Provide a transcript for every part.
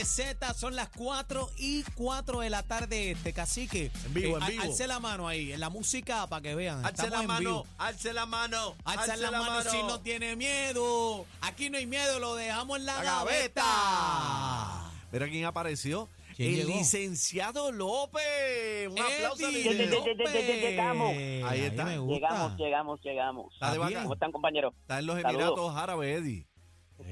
de Z, son las 4 y 4 de la tarde este, cacique. En vivo, en al- vivo. Alce la mano ahí, en la música para que vean. Alce la en mano, alce la mano, Alza la mano si no tiene miedo. Aquí no hay miedo, lo dejamos en la, La gaveta. gaveta. Mira quién apareció. ¿Quién el llegó? licenciado López. Un aplauso Eddie licenciado. López. Llegamos. Ahí está. Llegamos, llegamos, llegamos. ¿Cómo están, compañeros? Está en los Saludos. Emiratos Árabes, Eddie.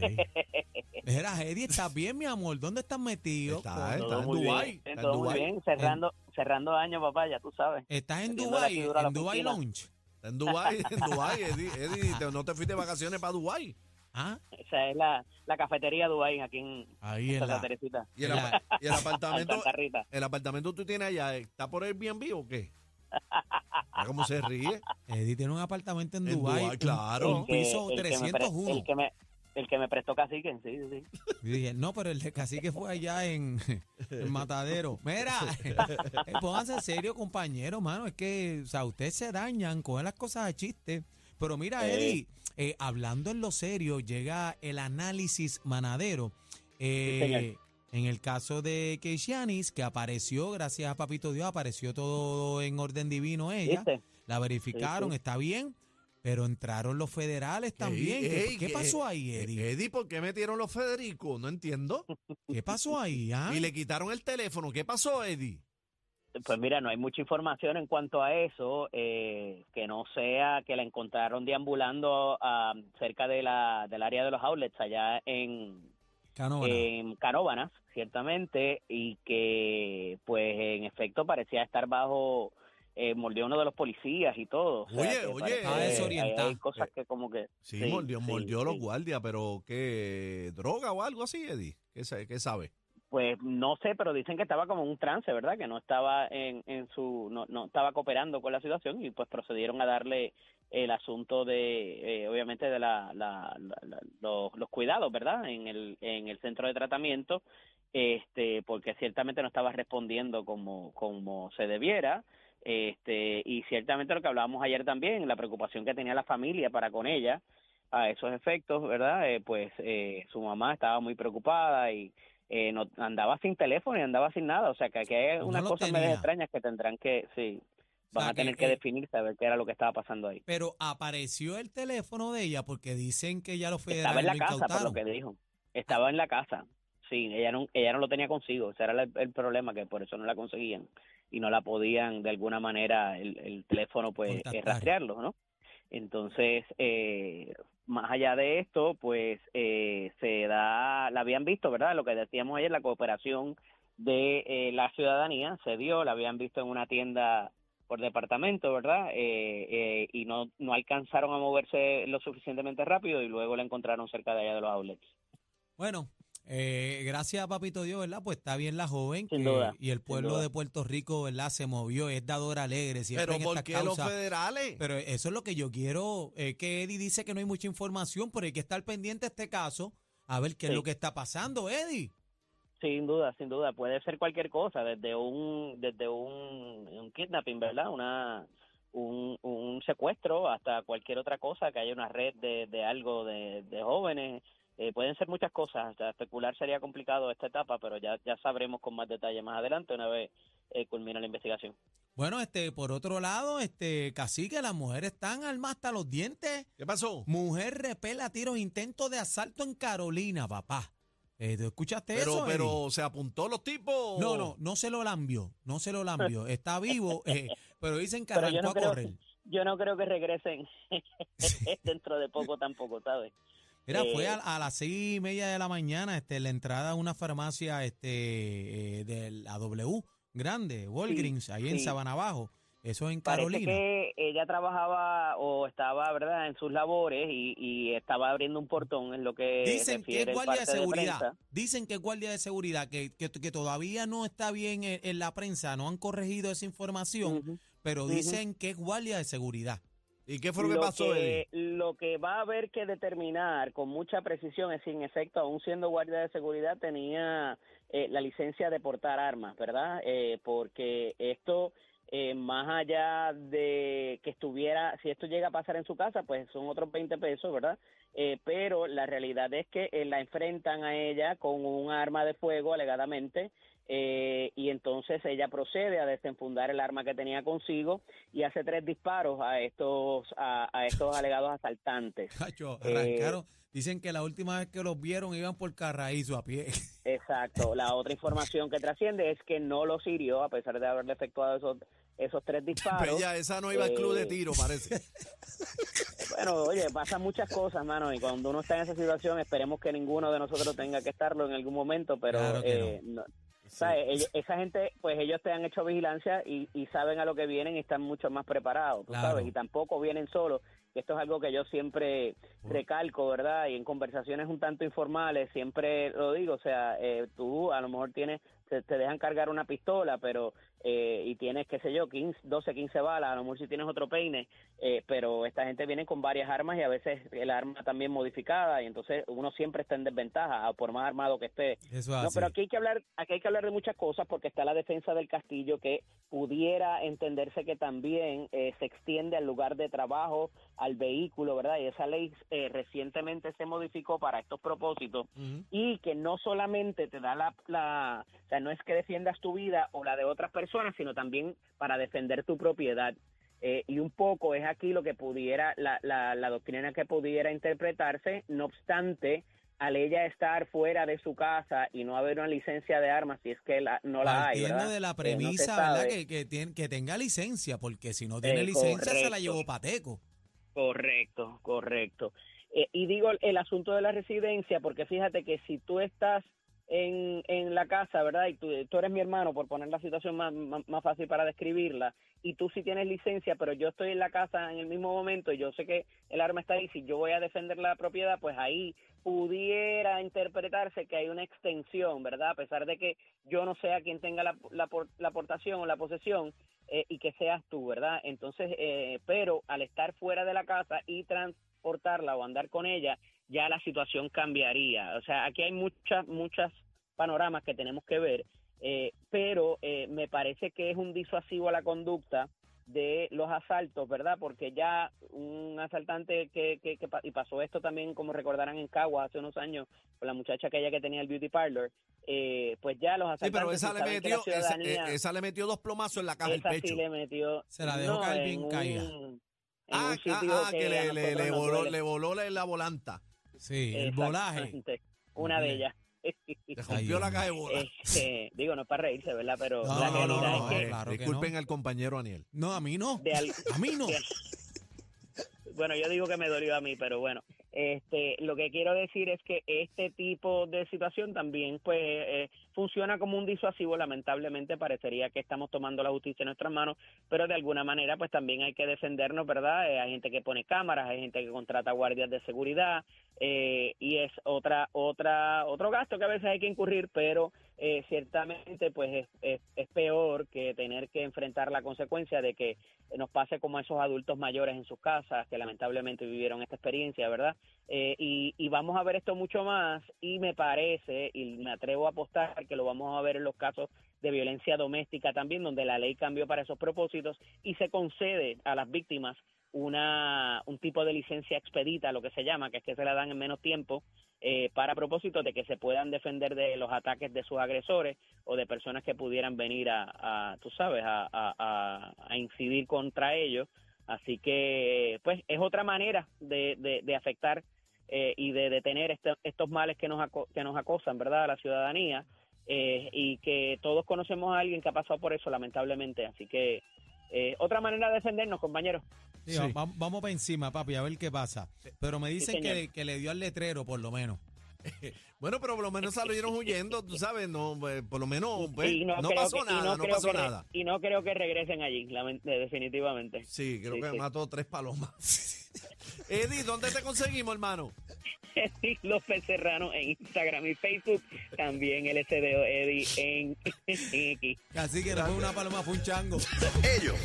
Ey. Mira, Eddie, ¿estás bien, mi amor? ¿Dónde estás metido? Está, Todo está en muy Dubái. bien, Está en todo muy Dubái. bien, cerrando, cerrando año, papá, ya tú sabes. ¿Estás en Metiéndole Dubai? a la ¿En Dubai oficina. Lounge? Está en Dubái, en Dubái, Eddie. Eddie, te- no te fuiste de vacaciones para Dubái. Ah, Esa es la, la cafetería Dubai aquí en ahí en Santa la... Teresita, Y el, La- apa- y el en apartamento, Santa Rita. el apartamento que tú tienes allá, ¿está por Airbnb o qué? Mira cómo se ríe. Eddie tiene un apartamento en En Dubai, Dubái, un- claro. un piso el que me pre- 301. el que me el que me prestó cacique, sí, sí. Y dije, no, pero el de cacique fue allá en, en Matadero. Mira, eh, pónganse en serio, compañero, mano. Es que, o sea, ustedes se dañan, cogen las cosas a chiste. Pero mira, Eh. Eddie, eh, hablando en lo serio, llega el análisis manadero. Eh, en el caso de Keishanis, que apareció, gracias a Papito Dios, apareció todo en orden divino ella. ¿Viste? La verificaron, Sí, sí. está bien. Pero entraron los federales también. Ey, ¿Qué, ey, qué que- pasó ahí, Eh, Eddie? Eddie, ¿por qué metieron los Federico? No entiendo. ¿Qué pasó ahí? ah? Y le quitaron el teléfono. ¿Qué pasó, Eddie? Pues mira, no hay mucha información en cuanto a eso, eh, que no sea que la encontraron deambulando ah, cerca de la, del área de los outlets allá en, Canóvana. en Canóvanas, ciertamente, y que pues en efecto parecía estar bajo, eh, mordió uno de los policías y todo. O sea, Oye, oye, desorientado. Hay cosas que como que... Sí, Sí, mordió, sí, mordió a los sí. guardias, pero ¿qué? ¿Droga o algo así, Eddie? ¿Qué, qué sabe? Pues no sé, pero dicen que estaba como en un trance, ¿verdad? Que no estaba en, en su, no, no estaba cooperando con la situación y pues procedieron a darle el asunto de, eh, obviamente, de la, la- la- la- los, los cuidados, ¿verdad? En el, en el centro de tratamiento, este, porque ciertamente no estaba respondiendo como, como se debiera, este, y ciertamente lo que hablábamos ayer también, la preocupación que tenía la familia para con ella a esos efectos, ¿verdad? Eh, pues eh, su mamá estaba muy preocupada y eh, no andaba sin teléfono y andaba sin nada, o sea que aquí hay No unas lo cosas medio extrañas que tendrán que, sí, van sea, a tener que, que, definir, saber qué era lo que estaba pasando ahí. Pero apareció el teléfono de ella porque dicen que ya los Estaba federales en la lo casa, por lo que dijo. Estaba en la casa. Sí, ella no, ella no lo tenía consigo. Ese era el, el problema, que por eso no la conseguían y no la podían de alguna manera el, el teléfono pues rastrearlo, ¿no? Entonces, eh, más allá de esto, pues eh, se da, la habían visto, ¿verdad? Lo que decíamos ayer, la cooperación de eh, la ciudadanía se dio, la habían visto en una tienda por departamento, ¿verdad? Eh, eh, y no, no alcanzaron a moverse lo suficientemente rápido y luego la encontraron cerca de allá de los outlets. Bueno, eh, gracias a Papito Dios, ¿verdad? Pues está bien la joven Sin que- duda, y el sin pueblo duda. de Puerto Rico, ¿verdad? Se movió, es dador alegre siempre ¿Pero en por qué los federales? Pero eso es lo que yo quiero, eh, que Eddie dice que no hay mucha información, pero hay que estar pendiente de este caso a ver qué es lo que está pasando, Eddie. Sin duda, sin duda, puede ser cualquier cosa, desde un desde un, un kidnapping, ¿verdad? Una un, un secuestro hasta cualquier otra cosa, que haya una red de, de algo de, de jóvenes, eh, pueden ser muchas cosas, hasta especular sería complicado esta etapa, pero ya ya sabremos con más detalle más adelante una vez eh, culmine la investigación. Bueno, este, por otro lado, este, cacique, las mujeres están armadas hasta los dientes. ¿Qué pasó? Mujer repela tiros intento de asalto en Carolina, papá. Eh, ¿tú ¿Escuchaste Pero, eso? Eddie? pero, ¿se apuntó los tipos? No, no, no se lo lambió, no se lo lambió. Está vivo, eh, pero dicen que Pero arrancó no a creo, correr. yo no creo que regresen dentro de poco tampoco, ¿sabes? Mira, fue eh, a, a las seis y media de la mañana, este, la entrada a una farmacia, este, eh, de la W grande, Walgreens, ahí en. Sabana Abajo. Eso en Parece Carolina. que ella trabajaba o estaba, ¿verdad?, en sus labores y, y estaba abriendo un portón, es lo que Dicen que es guardia de seguridad. Dicen que es guardia de seguridad, que, que, que todavía no está bien en, en la prensa, no han corregido esa información, pero dicen que es guardia de seguridad. ¿Y qué fue lo que pasó, que, lo que va a haber que determinar con mucha precisión es si en efecto, aún siendo guardia de seguridad, tenía eh, la licencia de portar armas, ¿verdad? Eh, porque esto, eh, más allá de que estuviera, si esto llega a pasar en su casa, pues son otros 20 pesos, ¿verdad? eh, pero la realidad es que eh, la enfrentan a ella con un arma de fuego alegadamente eh, y entonces ella procede a desenfundar el arma que tenía consigo y hace tres disparos a estos a, a estos alegados asaltantes. Cacho, Eh, arrancaron. Dicen que la última vez que los vieron iban por Carraízo a pie. Exacto. La otra información que trasciende es que no los hirió a pesar de haberle efectuado esos esos tres disparos. Bella, esa no iba al club de eh, tiro, parece. Bueno, oye, pasan muchas cosas, mano, y cuando uno está en esa situación, esperemos que ninguno de nosotros tenga que estarlo en algún momento, pero Claro eh, no. ¿Sabes? Esa gente, pues ellos te han hecho vigilancia y, y saben a lo que vienen y están mucho más preparados, tú Claro. sabes, y tampoco vienen solos, esto es algo que yo siempre recalco, ¿verdad? Y en conversaciones un tanto informales siempre lo digo, o sea, eh, tú a lo mejor tienes, te, te dejan cargar una pistola, pero, eh, y tienes, qué sé yo, 15, 12, 15 balas, a lo mejor si tienes otro peine, eh, pero esta gente viene con varias armas y a veces el arma también modificada y entonces uno siempre está en desventaja, por más armado que esté. Eso No, pero aquí hay que hablar, aquí hay que hablar de muchas cosas porque está la defensa del castillo que pudiera entenderse que también eh, se extiende al lugar de trabajo, al vehículo, ¿verdad? Y esa ley eh, recientemente se modificó para estos propósitos y que no solamente te da la, la, o sea, no es que defiendas tu vida o la de otras personas, sino también para defender tu propiedad. Eh, y un poco es aquí lo que pudiera, la, la, la doctrina que pudiera interpretarse, no obstante, al ella estar fuera de su casa y no haber una licencia de armas, si es que la, no la hay, ¿verdad? de la Eh, no premisa, ¿verdad? sabe. Que, que, tiene- que tenga licencia, porque si no tiene Eh, licencia se la llevó Pateco. Correcto, correcto. Eh, y digo el asunto de la residencia, porque fíjate que si tú estás en, en la casa, ¿verdad? Y tú, tú eres mi hermano, por poner la situación más, más, más fácil para describirla, y tú sí tienes licencia, pero yo estoy en la casa en el mismo momento y yo sé que el arma está ahí, si yo voy a defender la propiedad, pues ahí pudiera interpretarse que hay una extensión, ¿verdad? A pesar de que yo no sea quien tenga la, la, la aportación o la posesión, eh, y que seas tú, ¿verdad? Entonces, eh, pero al estar fuera de la casa y transportarla o andar con ella, ya la situación cambiaría. O sea, aquí hay muchas, muchas panoramas que tenemos que ver, eh, pero eh, me parece que es un disuasivo a la conducta de los asaltos, ¿verdad? Porque ya un asaltante que, que, que pa- y pasó esto también, como recordarán en Caguas hace unos años, con la muchacha aquella que tenía el beauty parlor, eh, pues ya los Sí, asaltantes pero esa le, que metió, esa, ciudadanía- eh, esa le metió dos plomazos en la caja del pecho. sí le metió. Se la dejó caer bien en caída. ah, ah, ah, que, que le, voló, le la volanta. Sí, el volaje. Una de ellas. Ay, rompió la caja de bola. Este, digo, no es para reírse, ¿verdad? Pero No, la no, no, realidad no, es que claro que Disculpen no. al compañero Aniel. No, a mí no. de al- A mí no. bueno, yo digo que me dolió a mí, pero bueno, este, lo que quiero decir es que este tipo de situación también, pues, eh, funciona como un disuasivo. Lamentablemente, parecería que estamos tomando la justicia en nuestras manos, pero de alguna manera, pues, también hay que defendernos, ¿verdad? Eh, hay gente que pone cámaras, hay gente que contrata guardias de seguridad, eh, y es otra, otra, otro gasto que a veces hay que incurrir, pero eh, ciertamente, pues, es, es, peor que tener que enfrentar la consecuencia de que nos pase como a esos adultos mayores en sus casas que lamentablemente vivieron esta experiencia, ¿verdad? Eh, y, y vamos a ver esto mucho más y me parece, y me atrevo a apostar que lo vamos a ver en los casos de violencia doméstica también, donde la ley cambió para esos propósitos y se concede a las víctimas una un tipo de licencia expedita, lo que se llama, que es que se la dan en menos tiempo eh, para propósito de que se puedan defender de los ataques de sus agresores o de personas que pudieran venir a, a tú sabes, a, incidir contra ellos. Así que, pues, es otra manera de, de, de afectar eh, y de detener este- estos males que nos, aco- que nos acosan, ¿verdad?, a la ciudadanía. eh, y que todos conocemos a alguien que ha pasado por eso, lamentablemente. Así que, eh, otra manera de defendernos, compañeros. Sí, Sí. va- Vamos para encima, papi, a ver qué pasa. Pero me dicen que, que le dio al letrero, por lo menos. Bueno, pero por lo menos salieron huyendo, tú sabes, no, eh, por lo menos pues, no, pasó que- nada, no, pasó que nada. Y no creo que regresen allí, eh, definitivamente. Sí, creo Sí, que sí. mató tres palomas. Eddie, ¿dónde te conseguimos, hermano? Eddie López Serrano en Instagram y Facebook. También el SDO Eddie en, en X. Así que no fue una paloma, fue un chango. Ellos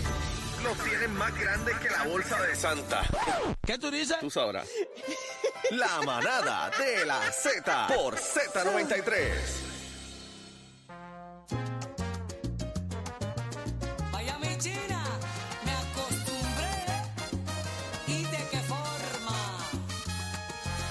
los tienen más grandes que la bolsa de Santa. ¿Qué tú dices? Tú sabrás. La manada de la Z por Z93.